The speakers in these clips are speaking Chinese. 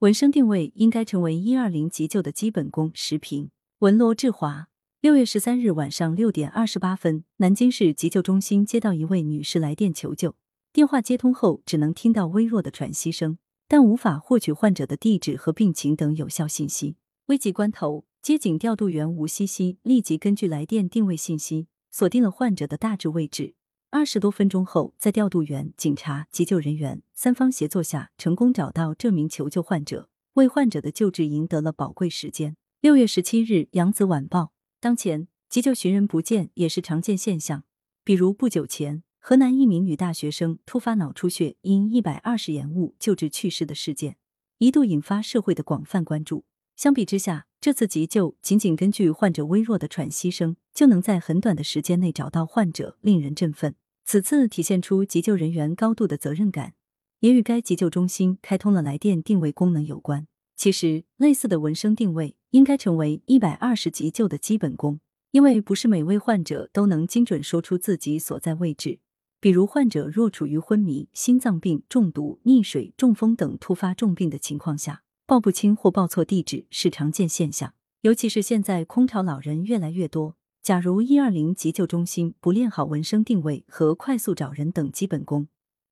闻声定位应该成为一二零急救的基本功。时评：文罗志华。六月十三日晚上六点二十八分，南京市急救中心接到一位女士来电求救，电话接通后只能听到微弱的喘息声，但无法获取患者的地址和病情等有效信息。危急关头，接警调度员吴西西立即根据来电定位信息，锁定了患者的大致位置。二十多分钟后，在调度员、警察、急救人员三方协作下，成功找到这名求救患者，为患者的救治赢得了宝贵时间。六月十七日，《扬子晚报》当前急救寻人不见也是常见现象。比如不久前，河南一名女大学生突发脑出血，因一百二十延误救治去世的事件，一度引发社会的广泛关注。相比之下，这次急救仅仅根据患者微弱的喘息声，就能在很短的时间内找到患者，令人振奋。此次体现出急救人员高度的责任感，也与该急救中心开通了来电定位功能有关。其实，类似的闻声定位应该成为一百二十急救的基本功，因为不是每位患者都能精准说出自己所在位置。比如，患者若处于昏迷、心脏病、中毒、溺水、中风等突发重病的情况下。报不清或报错地址是常见现象，尤其是现在空巢老人越来越多。假如一二零急救中心不练好闻声定位和快速找人等基本功，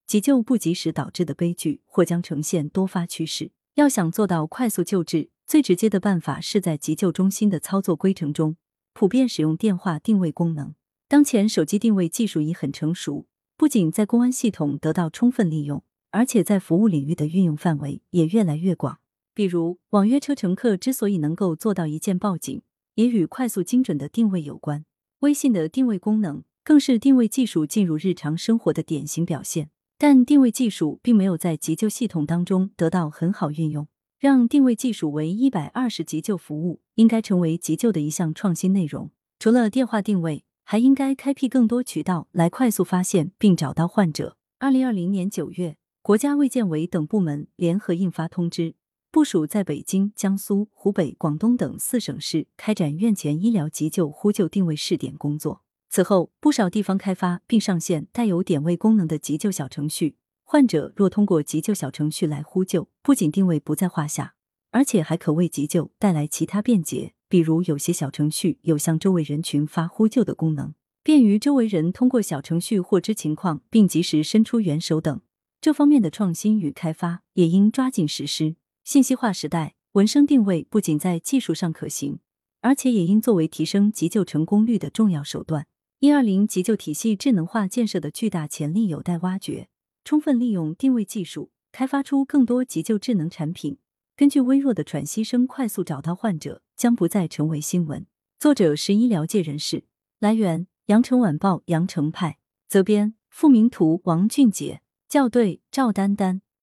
急救不及时导致的悲剧或将呈现多发趋势。要想做到快速救治，最直接的办法是在急救中心的操作规程中普遍使用电话定位功能。当前手机定位技术已很成熟，不仅在公安系统得到充分利用，而且在服务领域的运用范围也越来越广。比如，网约车乘客之所以能够做到一键报警，也与快速精准的定位有关。微信的定位功能更是定位技术进入日常生活的典型表现。但定位技术并没有在急救系统当中得到很好运用，让定位技术为一百二十急救服务，应该成为急救的一项创新内容。除了电话定位，还应该开辟更多渠道来快速发现并找到患者。二零二零年九月，国家卫健委等部门联合印发通知。部署在北京、江苏、湖北、广东等四省市开展院前医疗急救呼救定位试点工作。此后，不少地方开发并上线带有点位功能的急救小程序。患者若通过急救小程序来呼救，不仅定位不在话下，而且还可为急救带来其他便捷。比如，有些小程序有向周围人群发呼救的功能，便于周围人通过小程序获知情况并及时伸出援手等。这方面的创新与开发也应抓紧实施。信息化时代，闻声定位不仅在技术上可行，而且也应作为提升急救成功率的重要手段。一二零急救体系智能化建设的巨大潜力有待挖掘，充分利用定位技术，开发出更多急救智能产品，根据微弱的喘息声快速找到患者，将不再成为新闻。作者是医疗界人士，来源：羊城晚报羊城派，责编：付明图，王俊杰，校对：赵丹丹。